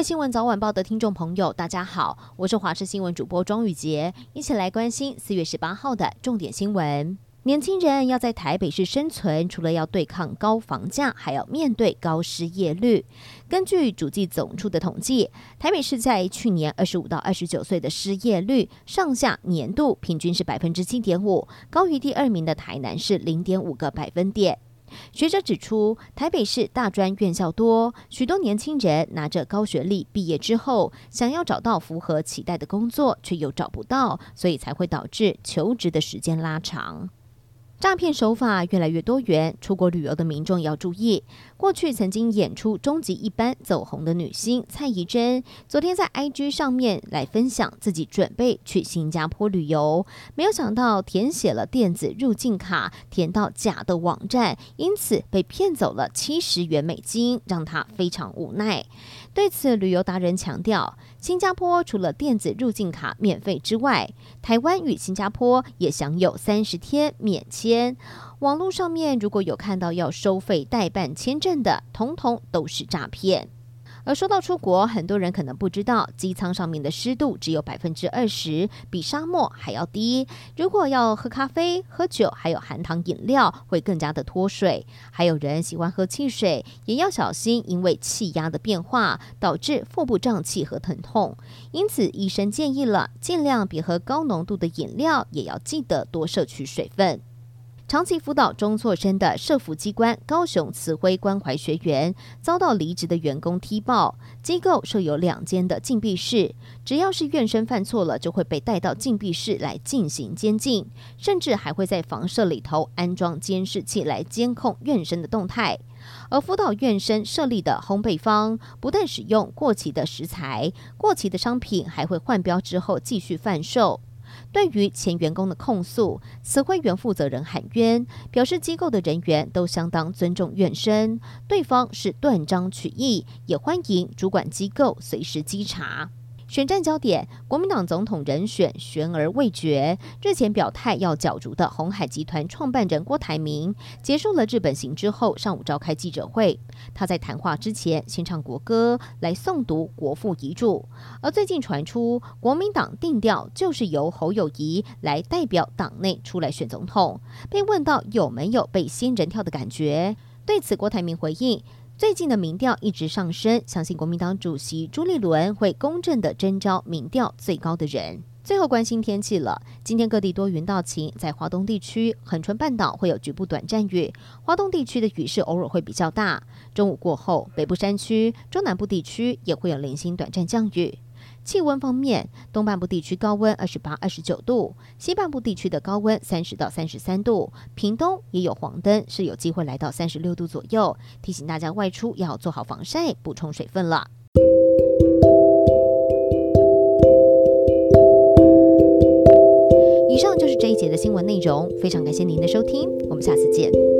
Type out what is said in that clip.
位新闻早晚报的听众朋友，大家好，我是华视新闻主播庄宇杰，一起来关心四月十八号的重点新闻。年轻人要在台北市生存，除了要对抗高房价，还要面对高失业率。根据主计总处的统计，台北市在去年二十五到二十九岁的失业率上下年度平均是百分之七点五，高于第二名的台南市零点五个百分点。学者指出，台北市大专院校多，许多年轻人拿着高学历毕业之后，想要找到符合期待的工作，却又找不到，所以才会导致求职的时间拉长。诈骗手法越来越多元，出国旅游的民众要注意。过去曾经演出终极一班走红的女星蔡宜真，昨天在 IG 上面来分享自己准备去新加坡旅游，没有想到填写了电子入境卡，填到假的网站，因此被骗走了七十元美金，让她非常无奈。对此，旅游达人强调，新加坡除了电子入境卡免费之外，台湾与新加坡也享有三十天免签。网络上面如果有看到要收费代办签证的，统统都是诈骗。而说到出国，很多人可能不知道，机舱上面的湿度只有百分之二十，比沙漠还要低。如果要喝咖啡、喝酒，还有含糖饮料，会更加的脱水。还有人喜欢喝汽水，也要小心，因为气压的变化导致腹部胀气和疼痛。因此，医生建议了，尽量别喝高浓度的饮料，也要记得多摄取水分。长期辅导中错生的社福机关高雄慈晖关怀学员遭到离职的员工踢爆，机构设有两间的禁闭室，只要是院生犯错了，就会被带到禁闭室来进行监禁，甚至还会在房舍里头安装监视器来监控院生的动态。而辅导院生设立的烘焙坊，不但使用过期的食材，过期的商品还会换标之后继续贩售。对于前员工的控诉，慈晖园负责人喊冤，表示机构的人员都相当尊重院生，对方是断章取义，也欢迎主管机构随时稽查。选战焦点，国民党总统人选悬而未决。日前表态要角逐的鸿海集团创办人郭台铭，结束了日本行之后，上午召开记者会。他在谈话之前先唱国歌来诵读国父遗嘱。而最近传出，国民党定调就是由侯友谊来代表党内出来选总统。被问到有没有被新人跳的感觉，对此郭台铭回应。最近的民调一直上升，相信国民党主席朱立伦会公正的征召民调最高的人。最后关心天气了，今天各地多云到晴，在华东地区、恒春半岛会有局部短暂雨，华东地区的雨势偶尔会比较大。中午过后，北部山区、中南部地区也会有零星短暂降雨。气温方面，东半部地区高温二十八、二十九度，西半部地区的高温三十到三十三度，屏东也有黄灯，是有机会来到三十六度左右。提醒大家外出要做好防晒，补充水分了。以上就是这一节的新闻内容，非常感谢您的收听，我们下次见。